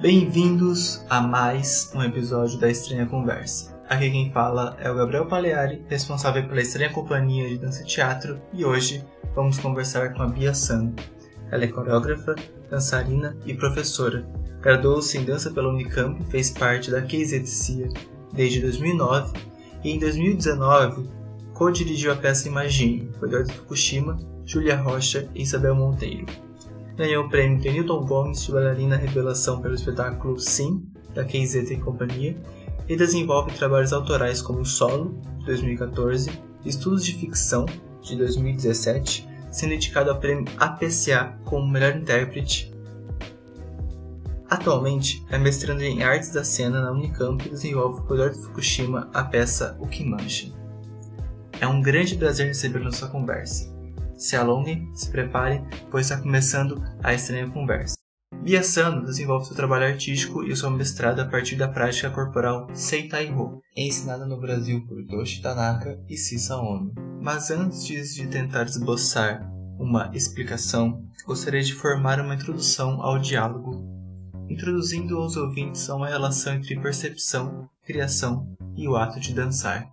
Bem-vindos a mais um episódio da Estranha Conversa. Aqui quem fala é o Gabriel Paleari, responsável pela Estranha Companhia de Dança e Teatro, e hoje vamos conversar com a Bia San. Ela é coreógrafa, dançarina e professora. Graduou-se em dança pela Unicamp, fez parte da KZTC desde 2009 e em 2019 co-dirigiu a peça Imagine, com Eduardo Fukushima, Julia Rocha e Isabel Monteiro. Ganhou o prêmio de Newton Gomes de bailarina revelação pelo espetáculo Sim, da KZ e Companhia, e desenvolve trabalhos autorais como Solo, de 2014, Estudos de Ficção, de 2017, sendo indicado ao prêmio APCA como melhor intérprete. Atualmente é mestrando em Artes da Cena na Unicamp e desenvolve com Eduardo Fukushima a peça O Que Mancha. É um grande prazer receber nossa conversa. Se alonguem, se preparem, pois está começando a estranha conversa. Bia Sano desenvolve seu trabalho artístico e sua mestrado a partir da prática corporal Seitai-Ho, ensinada no Brasil por Toshi Tanaka e Sisa Ono. Mas antes de tentar esboçar uma explicação, gostaria de formar uma introdução ao diálogo, introduzindo aos ouvintes a uma relação entre percepção, criação e o ato de dançar.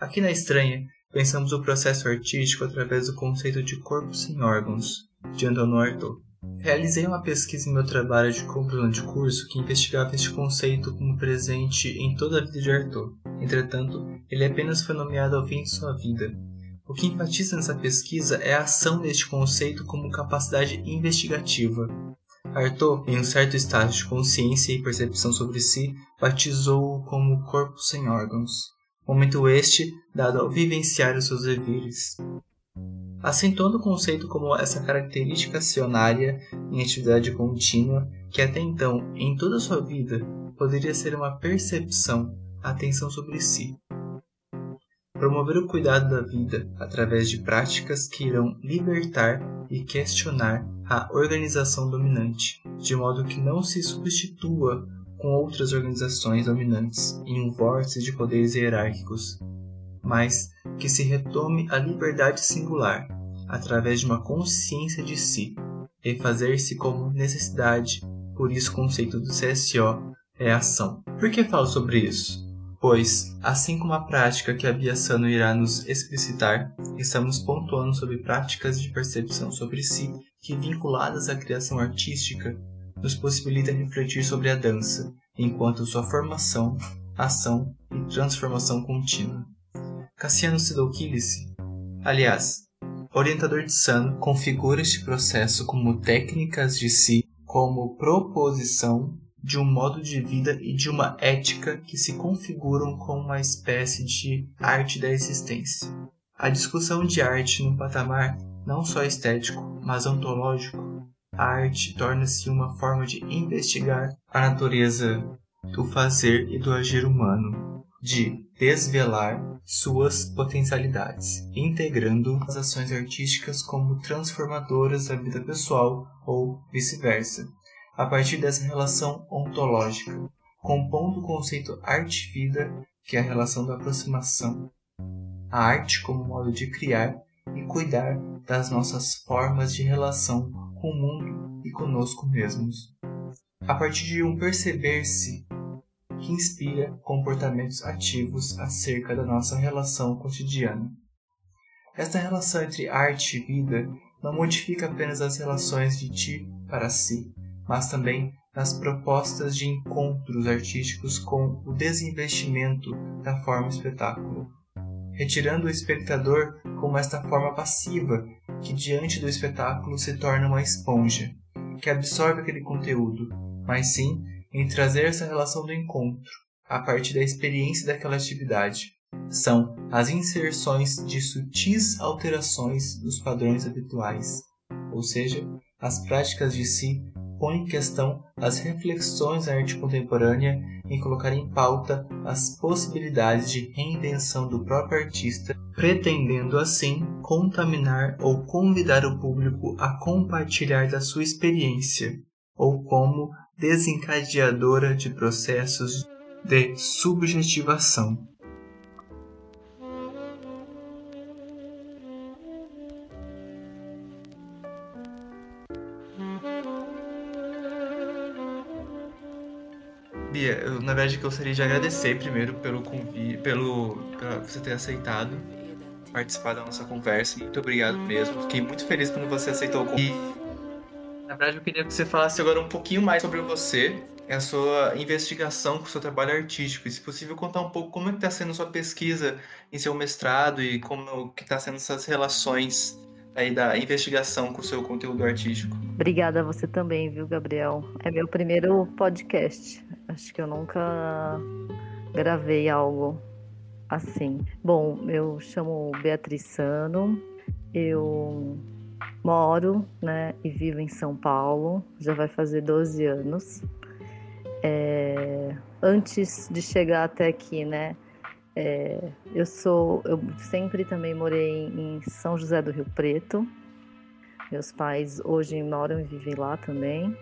Aqui na Estranha, pensamos o processo artístico através do conceito de corpo sem órgãos, de Antonio Artaud. Realizei uma pesquisa em meu trabalho de conclusão de curso que investigava este conceito como presente em toda a vida de Artaud. Entretanto, ele apenas foi nomeado ao fim de sua vida. O que enfatiza nessa pesquisa é a ação deste conceito como capacidade investigativa. Artaud, em um certo estágio de consciência e percepção sobre si, batizou-o como corpo sem órgãos momento este dado ao vivenciar os seus devires. Acentuando o conceito como essa característica acionária em atividade contínua, que até então, em toda a sua vida, poderia ser uma percepção, atenção sobre si. Promover o cuidado da vida através de práticas que irão libertar e questionar a organização dominante, de modo que não se substitua com outras organizações dominantes em um vórtice de poderes hierárquicos, mas que se retome a liberdade singular através de uma consciência de si, e fazer-se como necessidade, por isso o conceito do CSO é ação. Por que falo sobre isso? Pois, assim como a prática que a Bia Sano irá nos explicitar, estamos pontuando sobre práticas de percepção sobre si que, vinculadas à criação artística, nos possibilita refletir sobre a dança, enquanto sua formação, ação e transformação contínua. Cassiano Sidoukilis, aliás, orientador de Sun, configura este processo como técnicas de si, como proposição de um modo de vida e de uma ética que se configuram como uma espécie de arte da existência. A discussão de arte no patamar não só estético, mas ontológico, a arte torna-se uma forma de investigar a natureza do fazer e do agir humano, de desvelar suas potencialidades, integrando as ações artísticas como transformadoras da vida pessoal ou vice-versa, a partir dessa relação ontológica, compondo o conceito arte-vida, que é a relação da aproximação. A arte como modo de criar e cuidar das nossas formas de relação com o mundo e conosco mesmos. A partir de um perceber-se que inspira comportamentos ativos acerca da nossa relação cotidiana. Esta relação entre arte e vida não modifica apenas as relações de ti para si, mas também nas propostas de encontros artísticos com o desinvestimento da forma espetáculo, retirando o espectador como esta forma passiva que diante do espetáculo se torna uma esponja, que absorve aquele conteúdo, mas sim em trazer essa relação do encontro, a partir da experiência daquela atividade. São as inserções de sutis alterações dos padrões habituais, ou seja, as práticas de si põem em questão as reflexões da arte contemporânea em colocar em pauta as possibilidades de reinvenção do próprio artista, pretendendo assim contaminar ou convidar o público a compartilhar da sua experiência, ou como desencadeadora de processos de subjetivação. Bia, eu, na verdade gostaria de agradecer primeiro pelo convite, pelo você ter aceitado participar da nossa conversa. Muito obrigado mesmo. Fiquei muito feliz quando você aceitou o convite. Na verdade, eu queria que você falasse agora um pouquinho mais sobre você, a sua investigação com o seu trabalho artístico. E, se possível, contar um pouco como é que está sendo sua pesquisa em seu mestrado e como que está sendo essas relações aí da investigação com o seu conteúdo artístico. Obrigada a você também, viu, Gabriel? É meu primeiro podcast. Acho que eu nunca gravei algo assim. Bom, eu chamo Beatriz Sano, eu moro, né, e vivo em São Paulo, já vai fazer 12 anos. É, antes de chegar até aqui, né, é, eu sou, eu sempre também morei em São José do Rio Preto. Meus pais hoje moram e vivem lá também.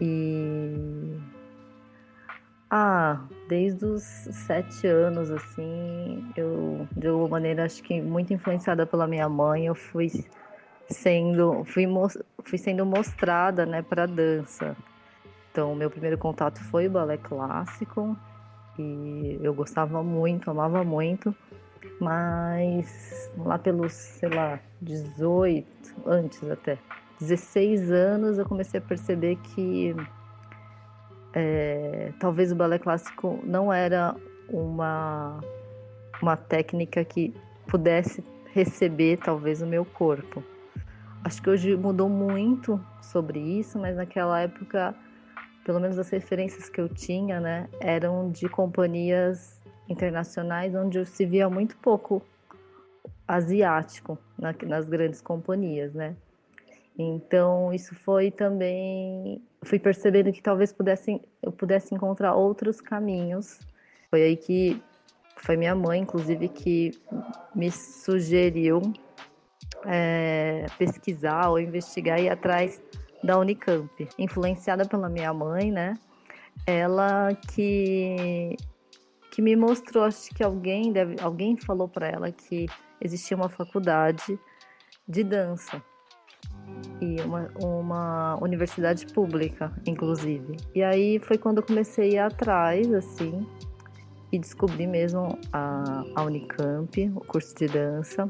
E ah, desde os sete anos, assim, eu de alguma maneira acho que muito influenciada pela minha mãe, eu fui sendo, fui, fui sendo mostrada, né, para dança. Então, meu primeiro contato foi o balé clássico e eu gostava muito, amava muito, mas lá pelos, sei lá, 18, antes até, 16 anos eu comecei a perceber que é, talvez o balé clássico não era uma, uma técnica que pudesse receber talvez o meu corpo. Acho que hoje mudou muito sobre isso, mas naquela época pelo menos as referências que eu tinha, né, eram de companhias internacionais onde se via muito pouco asiático na, nas grandes companhias, né? Então isso foi também, fui percebendo que talvez pudesse, eu pudesse encontrar outros caminhos. Foi aí que foi minha mãe, inclusive, que me sugeriu é, pesquisar ou investigar e atrás da Unicamp, influenciada pela minha mãe, né? Ela que que me mostrou, acho que alguém deve, alguém falou para ela que existia uma faculdade de dança e uma, uma universidade pública, inclusive. E aí foi quando eu comecei a ir atrás, assim, e descobri mesmo a, a Unicamp, o curso de dança.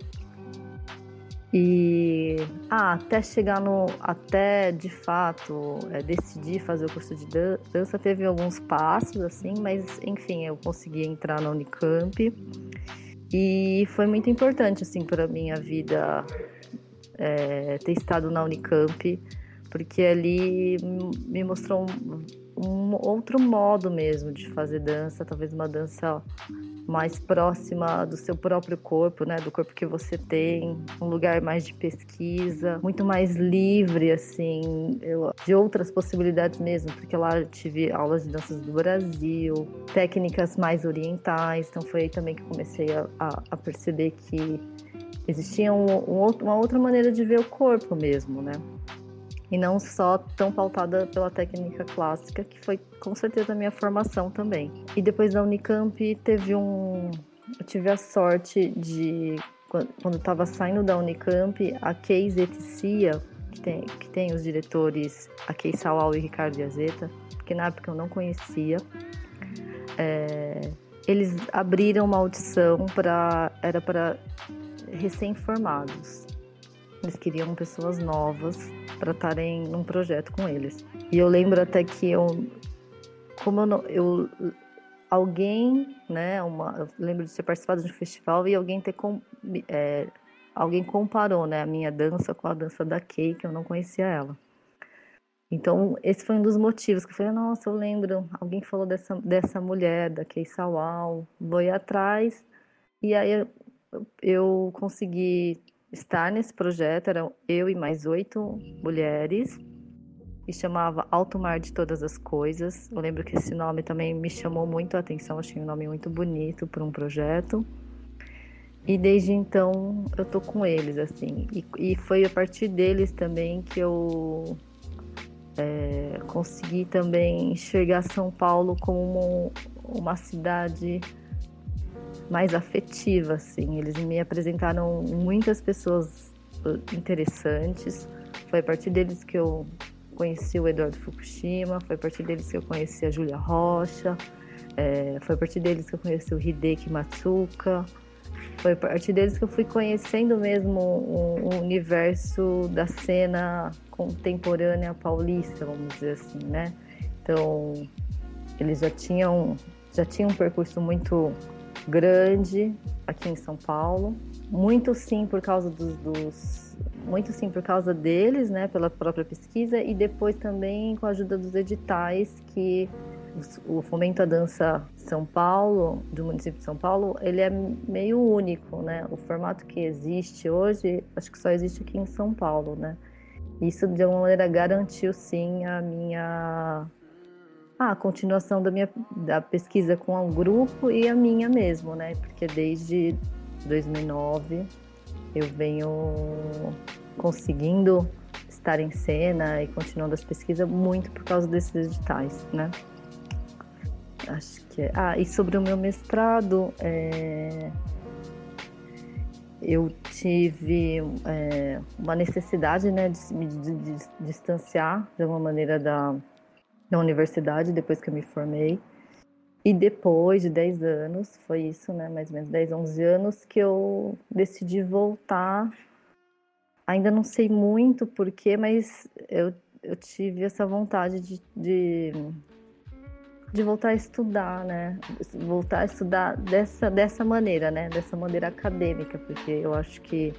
E ah, até chegar no. Até de fato é, decidir fazer o curso de dança, teve alguns passos, assim, mas enfim, eu consegui entrar na Unicamp. E foi muito importante, assim, para minha vida é, ter estado na Unicamp, porque ali me mostrou um, um outro modo mesmo de fazer dança, talvez uma dança mais próxima do seu próprio corpo, né, do corpo que você tem, um lugar mais de pesquisa, muito mais livre assim, eu, de outras possibilidades mesmo, porque lá eu tive aulas de danças do Brasil, técnicas mais orientais, então foi aí também que comecei a, a, a perceber que existia um, um, uma outra maneira de ver o corpo mesmo, né? E não só tão pautada pela técnica clássica, que foi com certeza a minha formação também. E depois da Unicamp teve um. Eu tive a sorte de. Quando estava saindo da Unicamp, a Kei Zeticia, que tem, que tem os diretores, a Kei Sawal e Ricardo Yazeta, que na época eu não conhecia, é, eles abriram uma audição para. Era para recém-formados. Eles queriam pessoas novas para estarem num projeto com eles. E eu lembro até que eu, como eu, não, eu alguém, né, uma, eu lembro de ter participado de um festival e alguém ter com, é, alguém comparou, né, a minha dança com a dança da Kay, que eu não conhecia ela. Então, esse foi um dos motivos que eu falei, nossa, eu lembro, alguém falou dessa, dessa mulher, da Kay Sawal, vou ir atrás, e aí eu, eu consegui estar nesse projeto, eram eu e mais oito mulheres, e chamava Alto Mar de Todas as Coisas. Eu lembro que esse nome também me chamou muito a atenção, achei um nome muito bonito para um projeto. E desde então eu tô com eles, assim. E, e foi a partir deles também que eu é, consegui também enxergar São Paulo como uma cidade mais afetiva, assim. Eles me apresentaram muitas pessoas uh, interessantes. Foi a partir deles que eu conheci o Eduardo Fukushima, foi a partir deles que eu conheci a Júlia Rocha, é, foi a partir deles que eu conheci o Hideki Matsuka, foi a partir deles que eu fui conhecendo mesmo o, o universo da cena contemporânea paulista, vamos dizer assim, né? Então, eles já tinham já tinham um percurso muito grande aqui em São Paulo, muito sim por causa dos, dos muito sim por causa deles, né, pela própria pesquisa e depois também com a ajuda dos editais que o Fomento à Dança São Paulo, do município de São Paulo, ele é meio único, né? O formato que existe hoje, acho que só existe aqui em São Paulo, né? Isso de alguma maneira garantiu sim a minha a continuação da minha da pesquisa com o grupo e a minha mesmo, né? Porque desde 2009 eu venho conseguindo estar em cena e continuando as pesquisas muito por causa desses editais, né? Acho que é. Ah, e sobre o meu mestrado, é... eu tive é, uma necessidade né, de me distanciar de alguma maneira da, da universidade depois que eu me formei. E depois de 10 anos, foi isso, né? Mais ou menos 10, 11 anos, que eu decidi voltar. Ainda não sei muito porquê, mas eu, eu tive essa vontade de, de de voltar a estudar, né? Voltar a estudar dessa, dessa maneira, né? Dessa maneira acadêmica, porque eu acho que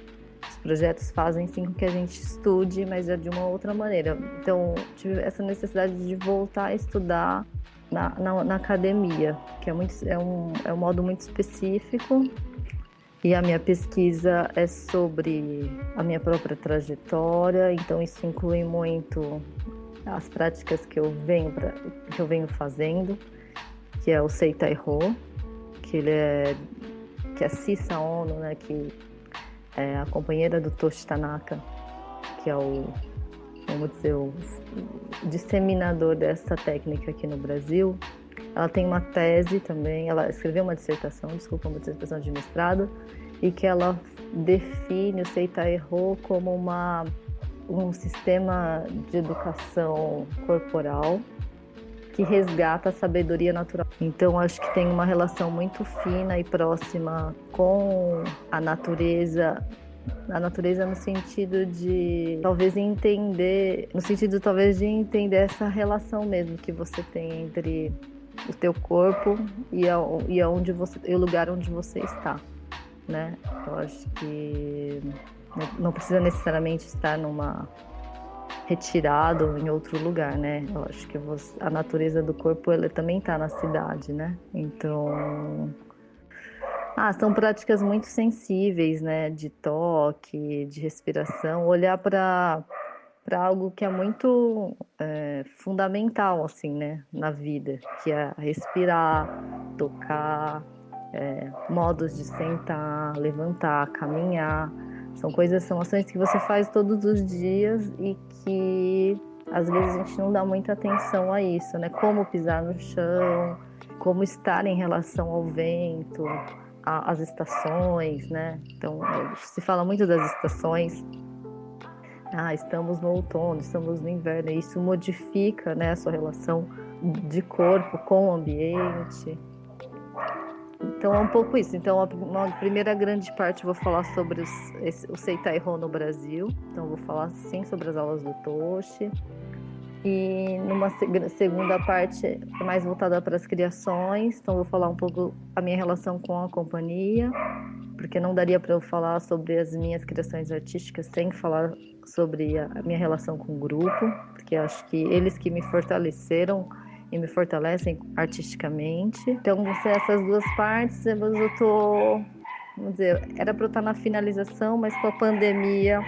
os projetos fazem sim com que a gente estude, mas é de uma outra maneira. Então, tive essa necessidade de voltar a estudar na, na, na academia, que é, muito, é, um, é um modo muito específico. E a minha pesquisa é sobre a minha própria trajetória, então isso inclui muito as práticas que eu venho pra, que eu venho fazendo, que é o Seitai Ho, que ele é que é a Cissa Ono, né, que é a companheira do Toshi Tanaka, que é o vamos dizer o disseminador dessa técnica aqui no Brasil. Ela tem uma tese também, ela escreveu uma dissertação, desculpa, uma dissertação de mestrado, e que ela define o Seitai Ho como uma um sistema de educação corporal que resgata a sabedoria natural. Então acho que tem uma relação muito fina e próxima com a natureza, a natureza no sentido de talvez entender, no sentido talvez de entender essa relação mesmo que você tem entre o teu corpo e, a, e aonde você, e o lugar onde você está, né? Eu acho que não precisa necessariamente estar numa retirado em outro lugar, né? Eu acho que você, a natureza do corpo ela também está na cidade, né? Então, ah, são práticas muito sensíveis, né? De toque, de respiração, olhar para para algo que é muito é, fundamental assim, né? Na vida, que é respirar, tocar, é, modos de sentar, levantar, caminhar são coisas, são ações que você faz todos os dias e que às vezes a gente não dá muita atenção a isso, né? Como pisar no chão, como estar em relação ao vento, às estações, né? Então, se fala muito das estações. Ah, estamos no outono, estamos no inverno, e isso modifica, né, a sua relação de corpo com o ambiente. Então é um pouco isso. Então, uma primeira grande parte eu vou falar sobre os, esse, o Seitai Ho no Brasil. Então, vou falar sim sobre as aulas do Toshi. E numa segunda parte mais voltada para as criações. Então, vou falar um pouco a minha relação com a companhia, porque não daria para eu falar sobre as minhas criações artísticas sem falar sobre a minha relação com o grupo, porque acho que eles que me fortaleceram e me fortalecem artisticamente. Então, essas duas partes, eu tô, vamos dizer, era para eu estar na finalização, mas com a pandemia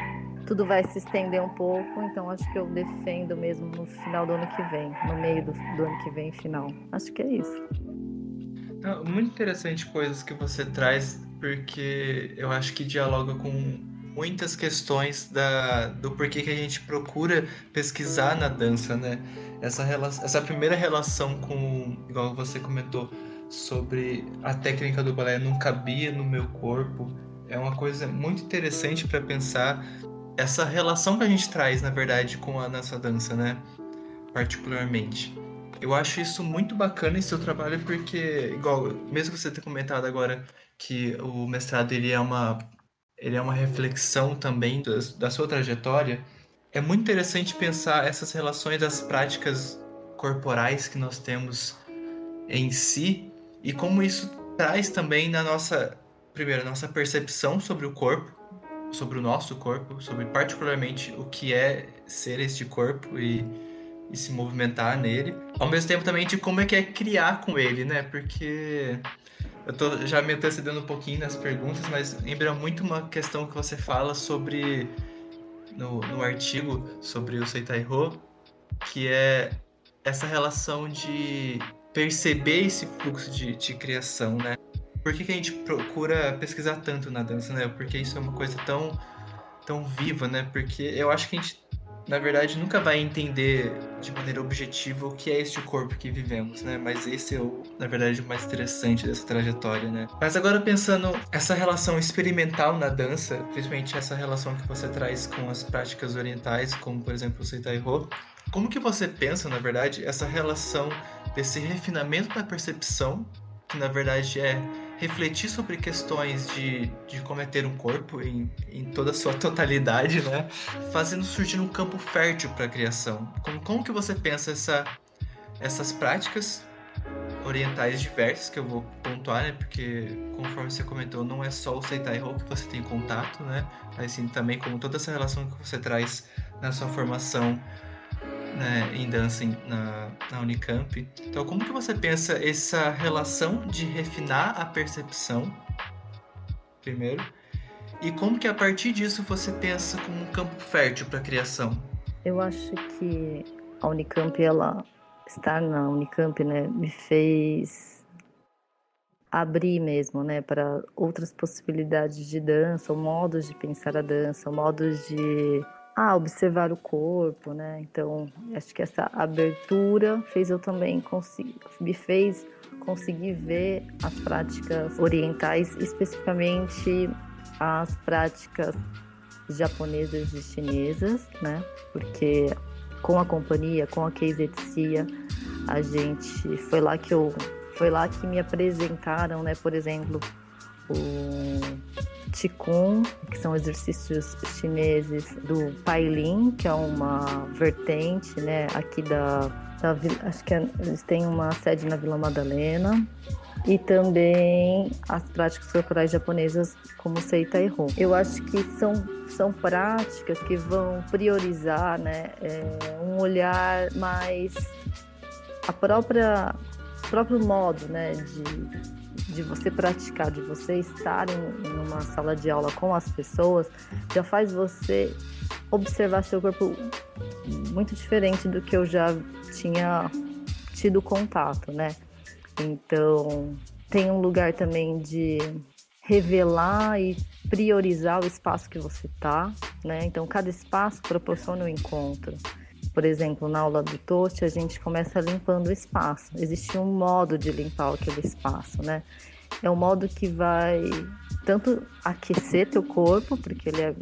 tudo vai se estender um pouco, então acho que eu defendo mesmo no final do ano que vem, no meio do, do ano que vem, final. Acho que é isso. Muito interessante coisas que você traz, porque eu acho que dialoga com muitas questões da, do porquê que a gente procura pesquisar na dança, né? Essa, essa primeira relação com, igual você comentou, sobre a técnica do balé não cabia no meu corpo, é uma coisa muito interessante para pensar essa relação que a gente traz, na verdade, com a nossa dança, né? Particularmente. Eu acho isso muito bacana em seu trabalho porque, igual, mesmo você tenha comentado agora que o mestrado ele é uma, ele é uma reflexão também da, da sua trajetória, é muito interessante pensar essas relações das práticas corporais que nós temos em si e como isso traz também na nossa, primeiro, nossa percepção sobre o corpo, sobre o nosso corpo, sobre particularmente o que é ser este corpo e, e se movimentar nele. Ao mesmo tempo também de como é que é criar com ele, né? Porque eu tô já me antecedendo um pouquinho nas perguntas, mas lembra muito uma questão que você fala sobre no, no artigo sobre o Seitai Ho, que é essa relação de perceber esse fluxo de, de criação, né? Por que, que a gente procura pesquisar tanto na dança, né? Porque isso é uma coisa tão, tão viva, né? Porque eu acho que a gente, na verdade, nunca vai entender de maneira objetiva o que é este corpo que vivemos, né? Mas esse é, o, na verdade, o mais interessante dessa trajetória, né? Mas agora pensando essa relação experimental na dança, principalmente essa relação que você traz com as práticas orientais, como, por exemplo, o Seitai Ho, como que você pensa, na verdade, essa relação desse refinamento da percepção, que na verdade é refletir sobre questões de, de como é ter um corpo em, em toda a sua totalidade, né? Fazendo surgir um campo fértil para a criação. Como, como que você pensa essa, essas práticas orientais diversas que eu vou pontuar, né? Porque conforme você comentou, não é só o Seitai Ho que você tem contato, né? Mas sim também como toda essa relação que você traz na sua formação né, em dança na, na Unicamp. Então, como que você pensa essa relação de refinar a percepção, primeiro, e como que a partir disso você pensa como um campo fértil para a criação? Eu acho que a Unicamp, ela estar na Unicamp, né, me fez abrir mesmo, né, para outras possibilidades de dança, ou modos de pensar a dança, modos de ah, observar o corpo, né? Então, acho que essa abertura fez eu também conseguir, me fez conseguir ver as práticas orientais, especificamente as práticas japonesas e chinesas, né? Porque com a companhia, com a Case Etsia, a gente foi lá que eu foi lá que me apresentaram, né, por exemplo, o Qigong, que são exercícios chineses do Pailin, que é uma vertente, né, aqui da, da acho que é, eles têm uma sede na Vila Madalena, e também as práticas corporais japonesas como Seita e Ho. Eu acho que são, são práticas que vão priorizar né, é, um olhar mais a própria próprio modo né, de de você praticar, de você estar em, em uma sala de aula com as pessoas, já faz você observar seu corpo muito diferente do que eu já tinha tido contato, né? Então, tem um lugar também de revelar e priorizar o espaço que você tá, né? Então, cada espaço proporciona um encontro. Por exemplo, na aula do Toast, a gente começa limpando o espaço. Existe um modo de limpar aquele espaço, né? É um modo que vai tanto aquecer teu corpo, porque ele é,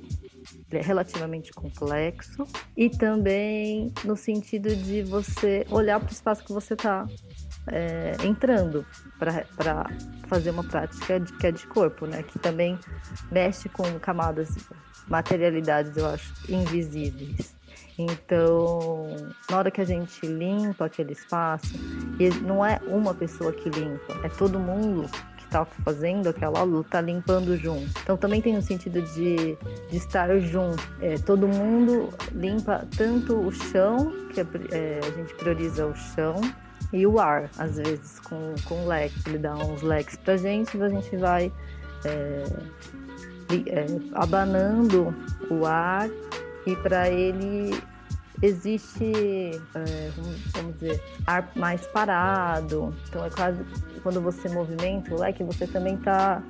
ele é relativamente complexo, e também no sentido de você olhar para o espaço que você está é, entrando para fazer uma prática de, que é de corpo, né? Que também mexe com camadas, materialidades, eu acho, invisíveis. Então, na hora que a gente limpa aquele espaço, e não é uma pessoa que limpa, é todo mundo que está fazendo aquela luta, tá limpando junto. Então, também tem o sentido de, de estar junto. É, todo mundo limpa tanto o chão, que é, é, a gente prioriza o chão, e o ar, às vezes, com, com leque. Ele dá uns leques pra gente e a gente vai é, é, abanando o ar e para ele existe, é, vamos dizer, ar mais parado. Então é quase quando você movimenta o leque, você também está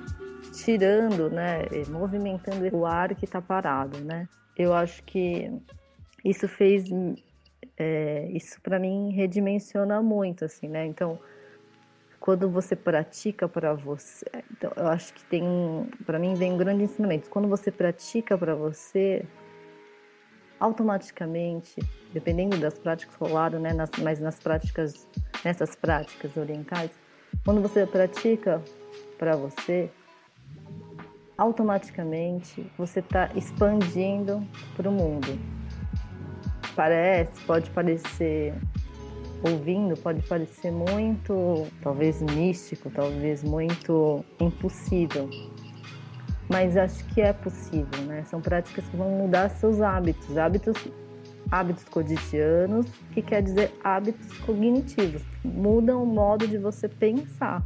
tirando, né, movimentando o ar que está parado, né? Eu acho que isso fez, é, isso para mim redimensiona muito, assim, né? Então quando você pratica para você, então eu acho que tem, para mim vem um grande ensinamento. Quando você pratica para você, automaticamente, dependendo das práticas rolaram, né, nas, mas nas práticas, nessas práticas orientais, quando você pratica para você, automaticamente você está expandindo para o mundo. Parece, pode parecer, ouvindo, pode parecer muito, talvez místico, talvez muito impossível. Mas acho que é possível, né? São práticas que vão mudar seus hábitos, hábitos hábitos cotidianos, que quer dizer hábitos cognitivos. Mudam o modo de você pensar,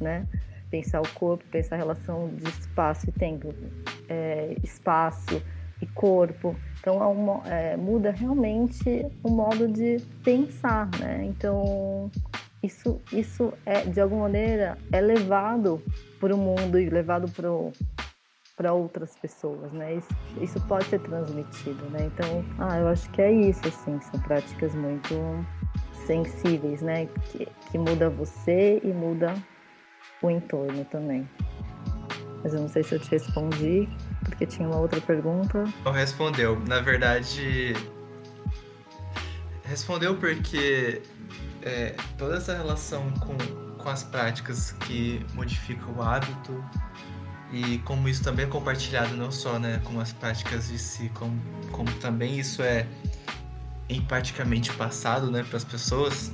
né? pensar o corpo, pensar a relação de espaço e tempo, é, espaço e corpo. Então é uma, é, muda realmente o modo de pensar, né? Então isso, isso é de alguma maneira é levado para o mundo e levado para outras pessoas, né? Isso, isso pode ser transmitido, né? Então, ah, eu acho que é isso, assim, são práticas muito sensíveis, né? Que, que muda você e muda o entorno também. Mas eu não sei se eu te respondi, porque tinha uma outra pergunta. Não respondeu. Na verdade, respondeu porque é, toda essa relação com, com as práticas que modificam o hábito e como isso também é compartilhado não só né, com as práticas de si, como, como também isso é empaticamente passado né, para as pessoas,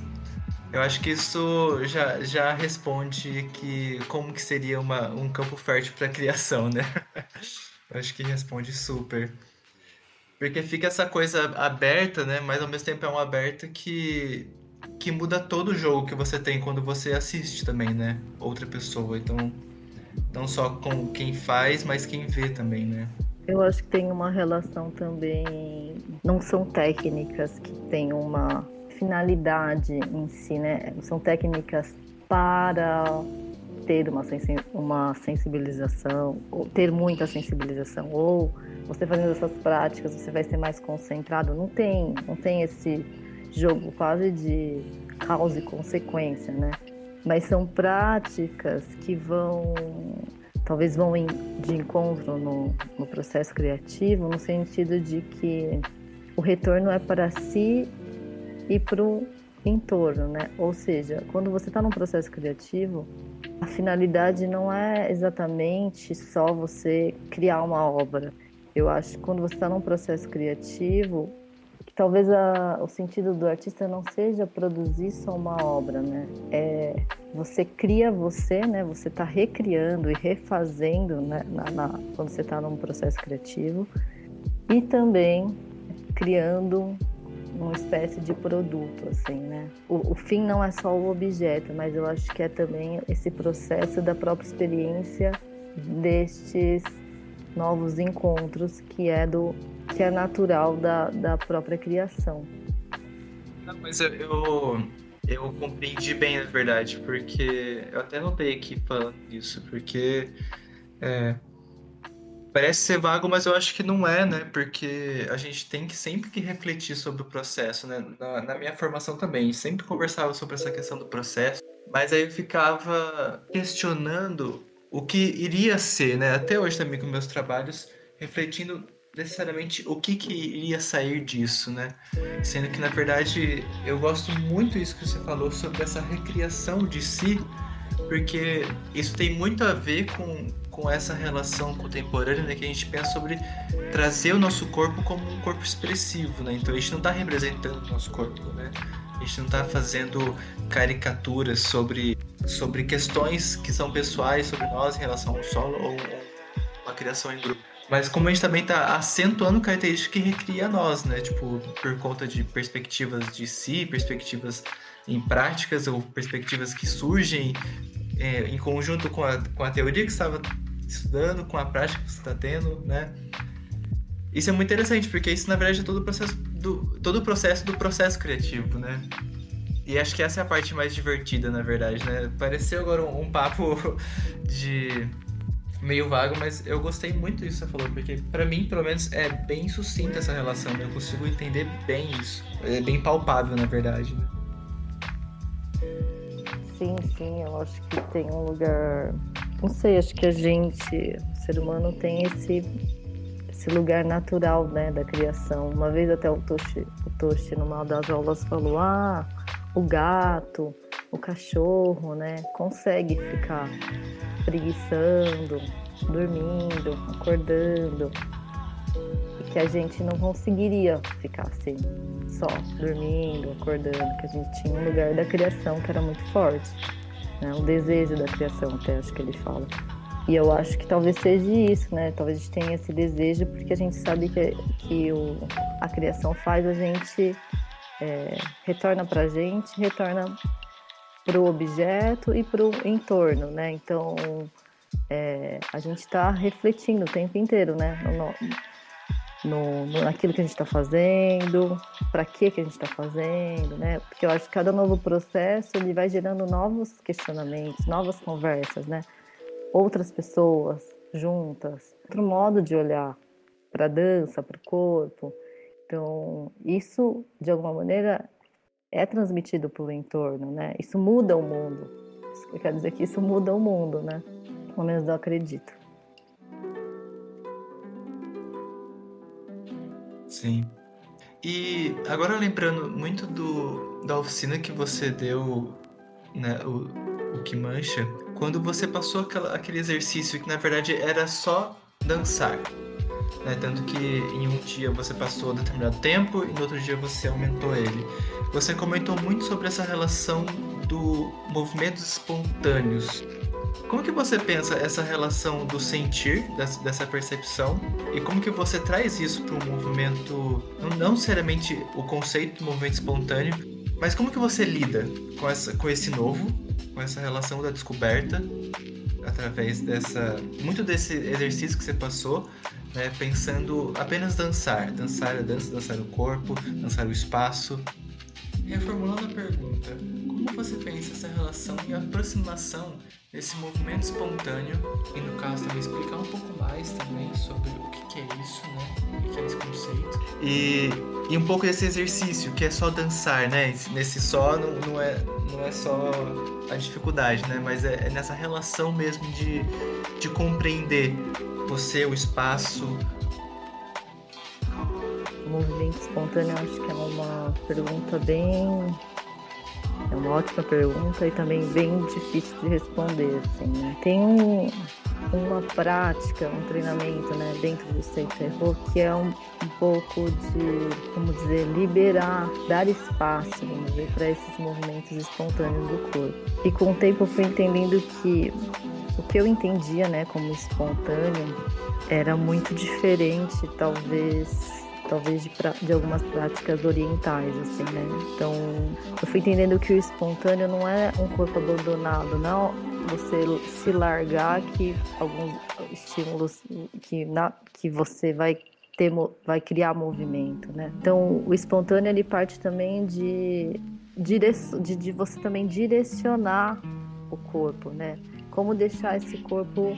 eu acho que isso já, já responde que como que seria uma, um campo fértil para criação, né? Eu acho que responde super. Porque fica essa coisa aberta, né? Mas ao mesmo tempo é uma aberta que, que muda todo o jogo que você tem quando você assiste também, né? Outra pessoa. Então, não só com quem faz, mas quem vê também, né? Eu acho que tem uma relação também. Não são técnicas que têm uma finalidade em si, né? São técnicas para ter uma, sensi uma sensibilização, ou ter muita sensibilização, ou você fazendo essas práticas você vai ser mais concentrado. Não tem, não tem esse jogo quase de causa e consequência, né? Mas são práticas que vão, talvez vão de encontro no, no processo criativo, no sentido de que o retorno é para si e para o entorno, né? Ou seja, quando você está num processo criativo, a finalidade não é exatamente só você criar uma obra. Eu acho que quando você está num processo criativo, talvez a, o sentido do artista não seja produzir só uma obra, né? É você cria você, né? Você está recriando e refazendo, né? Na, na, quando você está num processo criativo e também criando uma espécie de produto, assim, né? O, o, fim não é só o objeto, mas eu acho que é também esse processo da própria experiência destes novos encontros que é do que é natural da, da própria criação. Não, mas eu, eu, eu compreendi bem, na verdade, porque eu até notei aqui falando isso, porque é, Parece ser vago, mas eu acho que não é, né? Porque a gente tem que sempre que refletir sobre o processo, né? Na, na, minha formação também, sempre conversava sobre essa questão do processo, mas aí eu ficava questionando o que iria ser, né? Até hoje também com meus trabalhos, refletindo necessariamente o que, que iria sair disso, né? Sendo que, na verdade, eu gosto muito disso que você falou sobre essa recriação de si, porque isso tem muito a ver com com essa relação contemporânea né, que a gente pensa sobre trazer o nosso corpo como um corpo expressivo, né? Então a gente não está representando o nosso corpo, né? A gente não está fazendo caricaturas sobre, sobre questões que são pessoais sobre nós em relação ao solo ou uma criação em grupo. Mas como a gente também está acentuando características que recria nós, né? Tipo, por conta de perspectivas de si, perspectivas em práticas ou perspectivas que surgem é, em conjunto com a, com a teoria que estava estudando, com a prática que você está tendo, né? Isso é muito interessante, porque isso na verdade é todo o processo do, todo o processo do processo criativo, né? E acho que essa é a parte mais divertida, na verdade, né? Pareceu agora um, um papo de meio vago, mas eu gostei muito disso que você falou, porque para mim, pelo menos, é bem sucinta essa relação? Eu consigo entender bem isso. É bem palpável, na verdade, né? Sim, sim, eu acho que tem um lugar. Não sei, acho que a gente, o ser humano, tem esse, esse lugar natural, né, da criação. Uma vez até o Toshi, o numa das aulas falou: "Ah, o gato, o cachorro, né, consegue ficar preguiçando, dormindo, acordando, e que a gente não conseguiria ficar assim, só dormindo, acordando, que a gente tinha um lugar da criação que era muito forte, né, o desejo da criação, até acho que ele fala. E eu acho que talvez seja isso, né? Talvez a gente tenha esse desejo porque a gente sabe que, que o, a criação faz a gente é, retorna para a gente, retorna para o objeto e para o entorno, né? Então é, a gente está refletindo o tempo inteiro, né? No, no, naquilo que a gente está fazendo, para que que a gente está fazendo, né? Porque eu acho que cada novo processo ele vai gerando novos questionamentos, novas conversas, né? Outras pessoas juntas, outro modo de olhar para a dança, para o corpo. Então, isso, de alguma maneira, é transmitido pelo entorno, né? Isso muda o mundo. Isso quer dizer que isso muda o mundo, né? Pelo menos eu acredito. Sim. E agora lembrando muito do, da oficina que você deu, né, o, o que mancha, quando você passou aquela, aquele exercício que na verdade era só dançar. Né? Tanto que em um dia você passou determinado tempo e no outro dia você aumentou ele. Você comentou muito sobre essa relação do movimentos espontâneos. Como que você pensa essa relação do sentir, dessa percepção, e como que você traz isso para um movimento, não necessariamente o conceito do movimento espontâneo, mas como que você lida com, essa, com esse novo, com essa relação da descoberta, através dessa. muito desse exercício que você passou, né, pensando apenas dançar, dançar a dança, dançar o corpo, dançar o espaço. Reformulando a pergunta, como você pensa essa relação e aproximação desse movimento espontâneo e no caso também explicar um pouco mais também sobre o que, é isso, né? O que é esse conceito. E, e um pouco desse exercício, que é só dançar, né? Nesse só não, não, é, não é só a dificuldade, né? Mas é, é nessa relação mesmo de, de compreender você, o espaço, movimento espontâneo acho que é uma pergunta bem é uma ótima pergunta e também bem difícil de responder, assim, né? Tem um, uma prática, um treinamento, né, dentro do Seito que é um, um, pouco de, como dizer, liberar, dar espaço, para esses movimentos espontâneos do corpo. E com o tempo eu fui entendendo que o que eu entendia, né, como espontâneo era muito diferente, talvez talvez de, pra, de algumas práticas orientais, assim, né? Então, eu fui entendendo que o espontâneo não é um corpo abandonado, não você se largar que alguns estímulos que, na, que você vai ter, vai criar movimento, né? Então, o espontâneo ele parte também de, de, de você também direcionar o corpo, né? Como deixar esse corpo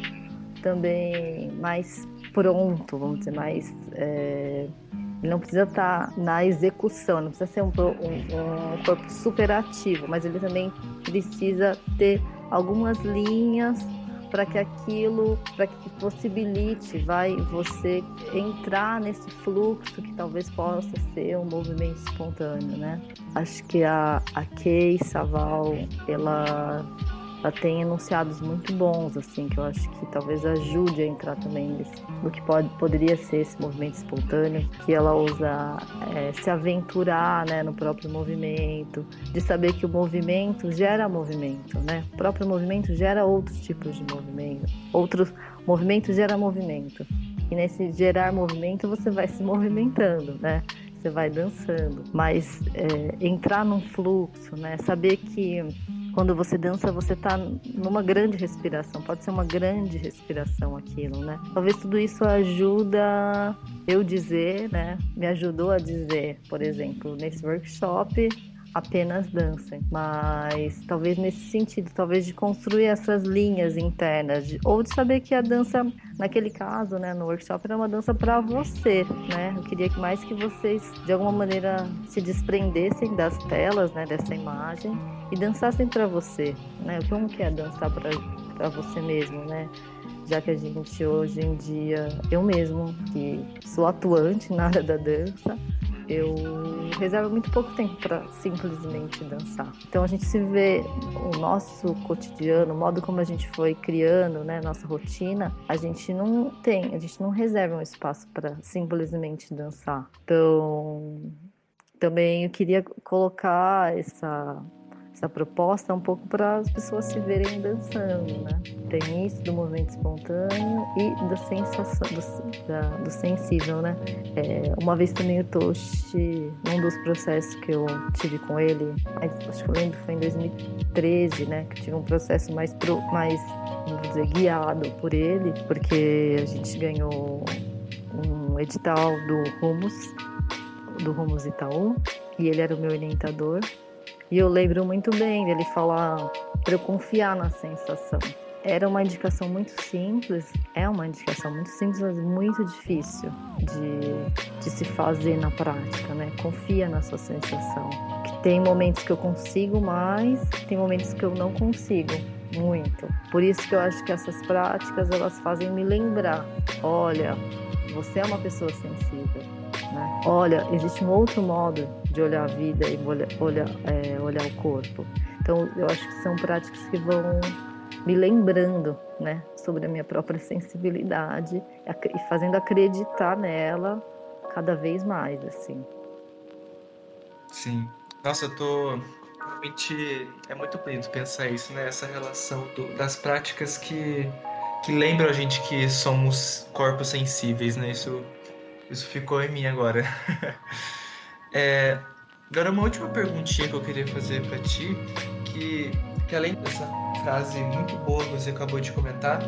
também mais pronto, vamos dizer, mais é, ele não precisa estar tá na execução, não precisa ser um, um, um corpo super ativo, mas ele também precisa ter algumas linhas para que aquilo, para que possibilite, vai você entrar nesse fluxo que talvez possa ser um movimento espontâneo, né? Acho que a, a Kay Saval, ela ela tem enunciados muito bons, assim, que eu acho que talvez ajude a entrar também no que pode, poderia ser esse movimento espontâneo, que ela usa é, se aventurar né, no próprio movimento, de saber que o movimento gera movimento, né? O próprio movimento gera outros tipos de movimento, outros movimento gera movimento. E nesse gerar movimento você vai se movimentando, né? Você vai dançando, mas é, entrar num fluxo, né? Saber que quando você dança, você está numa grande respiração. Pode ser uma grande respiração aquilo, né? Talvez tudo isso ajuda eu dizer, né? Me ajudou a dizer, por exemplo, nesse workshop, apenas dancem, mas talvez nesse sentido, talvez de construir essas linhas internas, de, ou de saber que a dança, naquele caso, né, no workshop, era uma dança para você, né? Eu queria que mais que vocês, de alguma maneira, se desprendessem das telas, né, dessa imagem e dançassem para você, né? Como que é dançar para você mesmo, né? já que a gente hoje em dia, eu mesmo, que sou atuante na área da dança, eu reservo muito pouco tempo para simplesmente dançar. Então a gente se vê o nosso cotidiano, o modo como a gente foi criando, né, nossa rotina, a gente não tem, a gente não reserva um espaço para simplesmente dançar. Então também eu queria colocar essa essa proposta é um pouco para as pessoas se verem dançando, né? Tem isso do movimento espontâneo e da sensação, do, da, do sensível, né? É, uma vez também o Toshi, num dos processos que eu tive com ele, acho que eu lembro foi em 2013, né? Que tive um processo mais, pro, mais vamos dizer, guiado por ele, porque a gente ganhou um edital do Rumos, do Rumos Itaú, e ele era o meu orientador. E eu lembro muito bem dele falar para eu confiar na sensação. Era uma indicação muito simples, é uma indicação muito simples, mas muito difícil de, de se fazer na prática, né? Confia na sua sensação. Que tem momentos que eu consigo mais, tem momentos que eu não consigo muito. Por isso que eu acho que essas práticas elas fazem me lembrar, olha, você é uma pessoa sensível né? Olha, existe um outro modo de olhar a vida e olhar, olhar, é, olhar o corpo. Então, eu acho que são práticas que vão me lembrando né, sobre a minha própria sensibilidade e fazendo acreditar nela cada vez mais, assim. Sim. Nossa, eu tô realmente é muito bonito pensar isso, né? Essa relação do, das práticas que que lembram a gente que somos corpos sensíveis, né? Isso isso ficou em mim agora. é, agora, uma última perguntinha que eu queria fazer para ti, que, que além dessa frase muito boa que você acabou de comentar,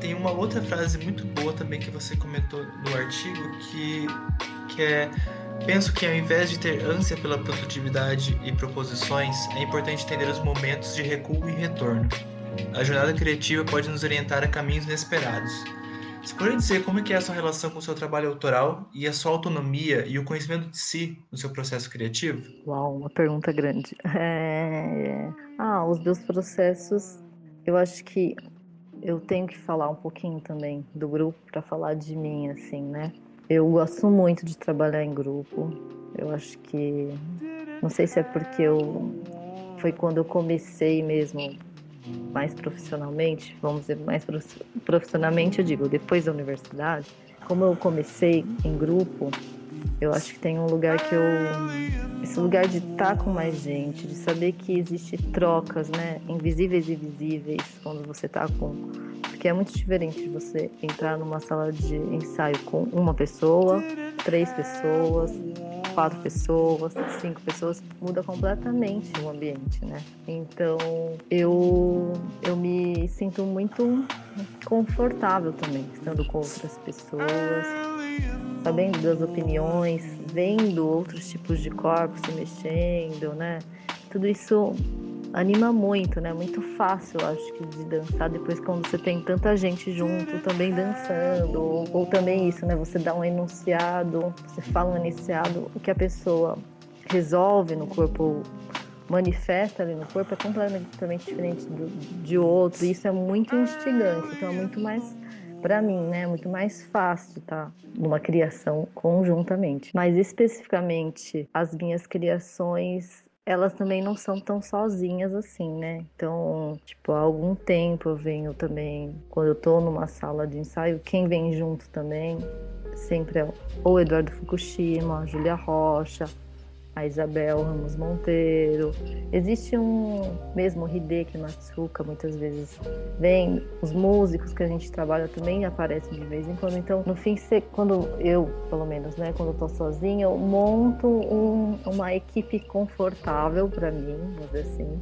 tem uma outra frase muito boa também que você comentou no artigo, que, que é Penso que ao invés de ter ânsia pela produtividade e proposições, é importante entender os momentos de recuo e retorno. A jornada criativa pode nos orientar a caminhos inesperados. Você pode dizer como é que é a sua relação com o seu trabalho autoral e a sua autonomia e o conhecimento de si no seu processo criativo? Uau, uma pergunta grande. É... Ah, os meus processos, eu acho que eu tenho que falar um pouquinho também do grupo para falar de mim, assim, né? Eu gosto muito de trabalhar em grupo. Eu acho que não sei se é porque eu foi quando eu comecei mesmo mais profissionalmente, vamos dizer, mais profissionalmente, eu digo, depois da universidade, como eu comecei em grupo, eu acho que tem um lugar que eu. Esse lugar de estar com mais gente, de saber que existe trocas, né? Invisíveis e visíveis quando você está com. Porque é muito diferente você entrar numa sala de ensaio com uma pessoa, três pessoas, quatro pessoas, cinco pessoas, muda completamente o ambiente, né? Então eu, eu me sinto muito confortável também, estando com outras pessoas, sabendo das opiniões, vendo outros tipos de corpos se mexendo, né? Tudo isso anima muito, né? Muito fácil, acho que, de dançar depois quando você tem tanta gente junto também dançando. Ou, ou, também isso, né? Você dá um enunciado, você fala um enunciado, o que a pessoa resolve no corpo, manifesta ali no corpo é completamente diferente do, de outro. E isso é muito instigante, então é muito mais para mim, né, muito mais fácil, tá? Numa criação conjuntamente. Mas especificamente as minhas criações elas também não são tão sozinhas assim, né? Então, tipo, há algum tempo eu venho também, quando eu tô numa sala de ensaio, quem vem junto também sempre é o Eduardo Fukushima, a Júlia Rocha, a Isabel Ramos Monteiro. Existe um mesmo Hideki Matsuka, muitas vezes vem, os músicos que a gente trabalha também aparecem de vez em quando. Então, no fim, quando eu, pelo menos, né, quando eu tô sozinha, eu monto um, uma equipe confortável para mim, vamos dizer assim,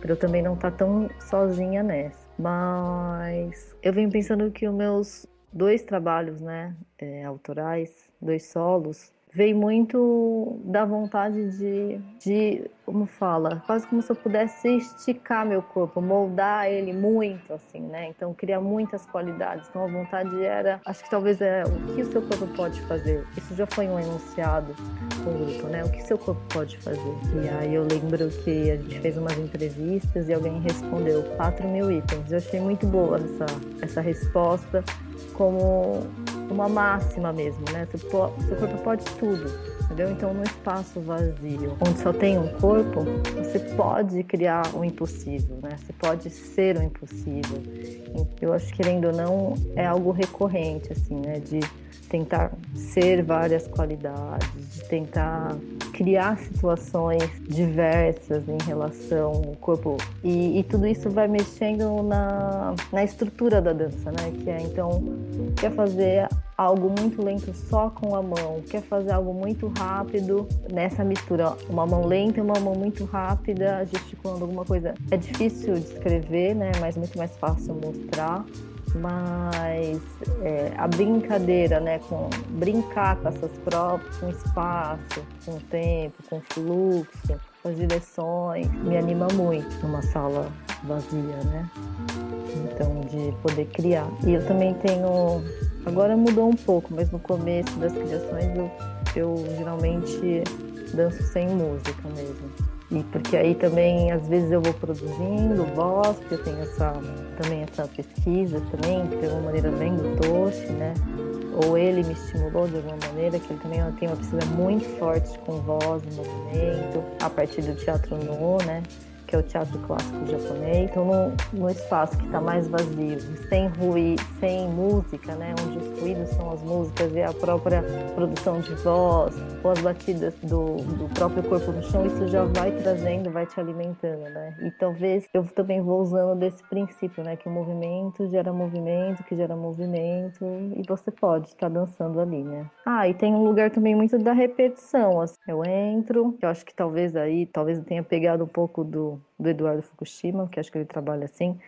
para eu também não estar tá tão sozinha nessa. Mas eu venho pensando que os meus dois trabalhos, né, é, autorais, dois solos, veio muito da vontade de, de, como fala, quase como se eu pudesse esticar meu corpo, moldar ele muito, assim, né? Então, criar muitas qualidades. Então, a vontade era, acho que talvez é o que o seu corpo pode fazer. Isso já foi um enunciado com o grupo, né? O que seu corpo pode fazer. E aí eu lembro que a gente fez umas entrevistas e alguém respondeu 4 mil itens. Eu achei muito boa essa, essa resposta como uma máxima mesmo, né? Seu, seu corpo pode tudo, entendeu? Então, no espaço vazio, onde só tem um corpo, você pode criar o impossível, né? Você pode ser o impossível. Eu acho que, querendo ou não, é algo recorrente, assim, né? De tentar ser várias qualidades, de tentar criar situações diversas em relação ao corpo. E, e, tudo isso vai mexendo na, na estrutura da dança, né? Que é, então, quer fazer algo muito lento só com a mão, quer fazer algo muito rápido nessa mistura, uma mão lenta e uma mão muito rápida, gesticulando alguma coisa. É difícil descrever, né? Mas muito mais fácil mostrar mas é, a brincadeira, né, com brincar com essas próprias, com espaço, com tempo, com fluxo, com as direções, me anima muito numa sala vazia, né? Então, de poder criar. E eu também tenho, agora mudou um pouco, mas no começo das criações eu, eu geralmente danço sem música mesmo. E porque aí também, às vezes, eu vou produzindo voz, porque eu tenho essa, também essa pesquisa também, de alguma maneira vem do Toshi, né? Ou ele me estimulou de alguma maneira, que ele também tem uma pesquisa muito forte com voz movimento, a partir do teatro no, né? Que é o teatro clássico japonês. Então, no, no espaço que está mais vazio, sem ruído, sem música, né, onde os ruídos são as músicas e a própria produção de voz, ou as batidas do, do próprio corpo no chão, isso já vai trazendo, vai te alimentando, né? E talvez eu também vou usando desse princípio, né, que o movimento gera movimento, que gera movimento, e você pode estar tá dançando ali, né? Ah, e tem um lugar também muito da repetição, assim, eu entro, eu acho que talvez aí, talvez eu tenha pegado um pouco do do, Eduardo Fukushima, que acho que ele trabalha assim,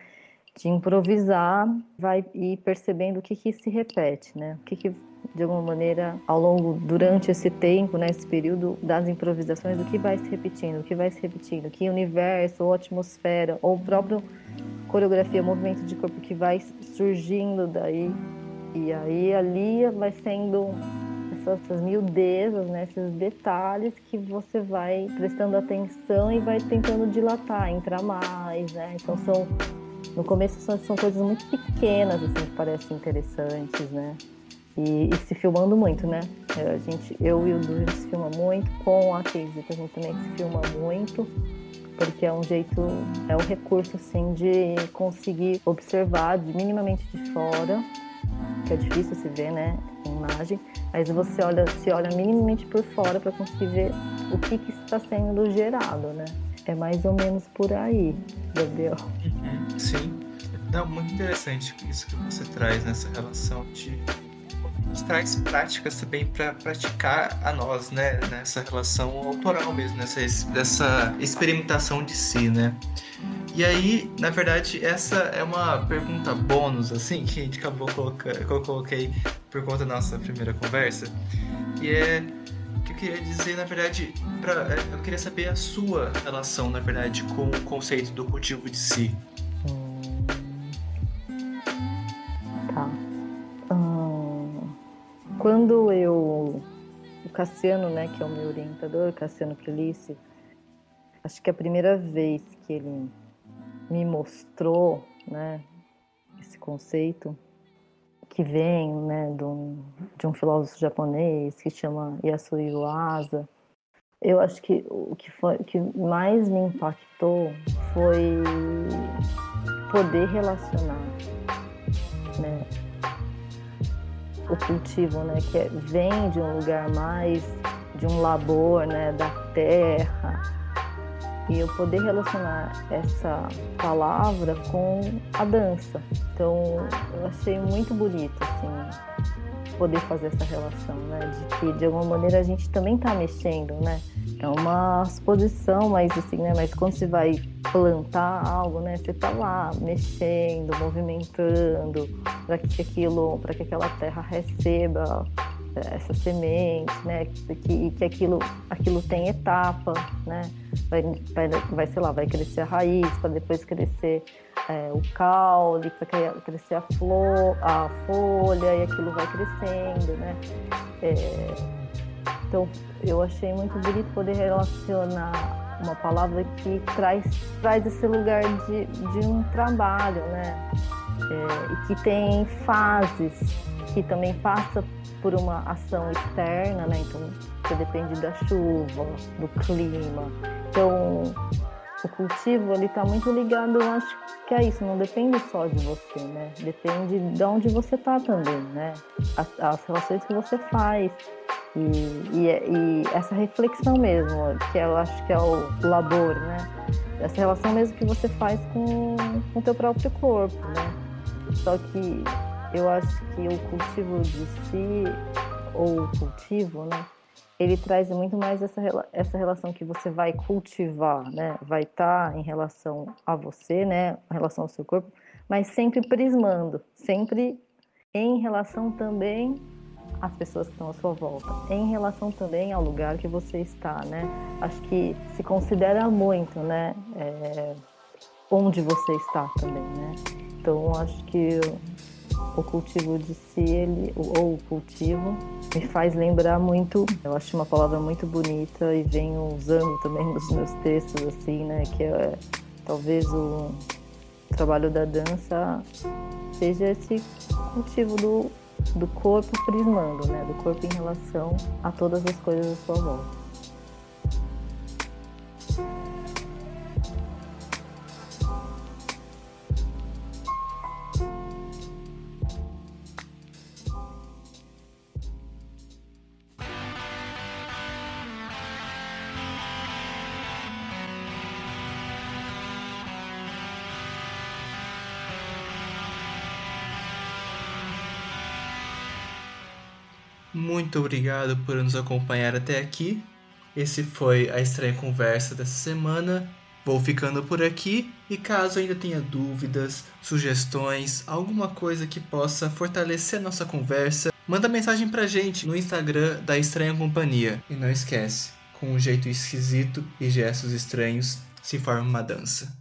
de improvisar, vai ir percebendo o que, que se repete, né? O que, que de alguma maneira, ao longo, durante esse tempo, né, esse período das improvisações, o que vai se repetindo, o que vai se repetindo, que universo, ou atmosfera, ou próprio coreografia, movimento de corpo que vai surgindo daí. E aí ali vai sendo essas miudezas, né, esses detalhes que você vai prestando atenção e vai tentando dilatar, entrar mais, né? Então são no começo são, são coisas muito pequenas assim que parecem interessantes, né? E, e, se filmando muito, né? A gente, eu e o Du, a gente se filma muito, com a Keizita a gente também se filma muito, porque é um jeito, é um recurso, assim, de conseguir observar minimamente de fora, que é difícil se ver, né? imagem, mas você olha, se olha minimamente por fora para conseguir ver o que, que está sendo gerado, né? É mais ou menos por aí, Gabriel. Sim. Não, muito interessante isso que você traz nessa relação de traz práticas também para praticar a nós, né? Nessa relação autoral mesmo, nessa dessa experimentação de si, né? E aí, na verdade, essa é uma pergunta bônus, assim, que a gente acabou colocando, que eu coloquei por conta da nossa primeira conversa. E é que eu queria dizer, na verdade, pra, é, eu queria saber a sua relação, na verdade, com o conceito do cultivo de si. Tá. Hum, quando eu. O Cassiano, né, que é o meu orientador, Cassiano Quilice, acho que a primeira vez que ele me mostrou, né, esse conceito que vem, né, de um, de um filósofo japonês que chama Yasui Asa. Eu acho que o que foi que mais me impactou foi poder relacionar, né, o cultivo, né, que é, vem de um lugar mais de um labor, né, da terra, e eu poder relacionar essa palavra com a dança. Então, eu achei muito bonito, assim, poder fazer essa relação, né? De que, de alguma maneira, a gente também está mexendo, né? É uma exposição, mas assim, né? Mas quando você vai plantar algo, né? Você está lá mexendo, movimentando, para que aquilo, para que aquela terra receba essa semente, né? Que, que aquilo, aquilo tem etapa, né? Vai, vai, vai, sei lá, vai crescer a raiz, para depois crescer é, o caule, para crescer a flor, a folha, e aquilo vai crescendo, né? É, então, eu achei muito bonito poder relacionar uma palavra que traz, traz esse lugar de, de um trabalho, né? É, e que tem fases, que também passa por uma ação externa, né? Então, você depende da chuva, do clima. Então, o cultivo ele está muito ligado, eu acho que é isso, não depende só de você, né? Depende de onde você está também, né? As, as, relações que você faz. E, e, e, essa reflexão mesmo, que eu acho que é o labor, né? Essa relação mesmo que você faz com o teu próprio corpo, né? Só que eu acho que o cultivo de si, ou o cultivo, né? Ele traz muito mais essa, essa relação que você vai cultivar, né? Vai estar tá em relação a você, né? Em relação ao seu corpo, mas sempre prismando, sempre em relação também às pessoas que estão à sua volta, em relação também ao lugar que você está, né? Acho que se considera muito, né? É, onde você está também, né? Então, acho que o cultivo de si, ele, ou o cultivo, me faz lembrar muito, eu acho uma palavra muito bonita e venho usando também nos meus textos, assim, né, que é talvez o trabalho da dança seja esse cultivo do, do corpo prismando, né, do corpo em relação a todas as coisas à sua volta. Muito obrigado por nos acompanhar até aqui. Esse foi a estranha conversa dessa semana. Vou ficando por aqui e caso ainda tenha dúvidas, sugestões, alguma coisa que possa fortalecer nossa conversa, manda mensagem pra gente no Instagram da Estranha Companhia. E não esquece, com um jeito esquisito e gestos estranhos se forma uma dança.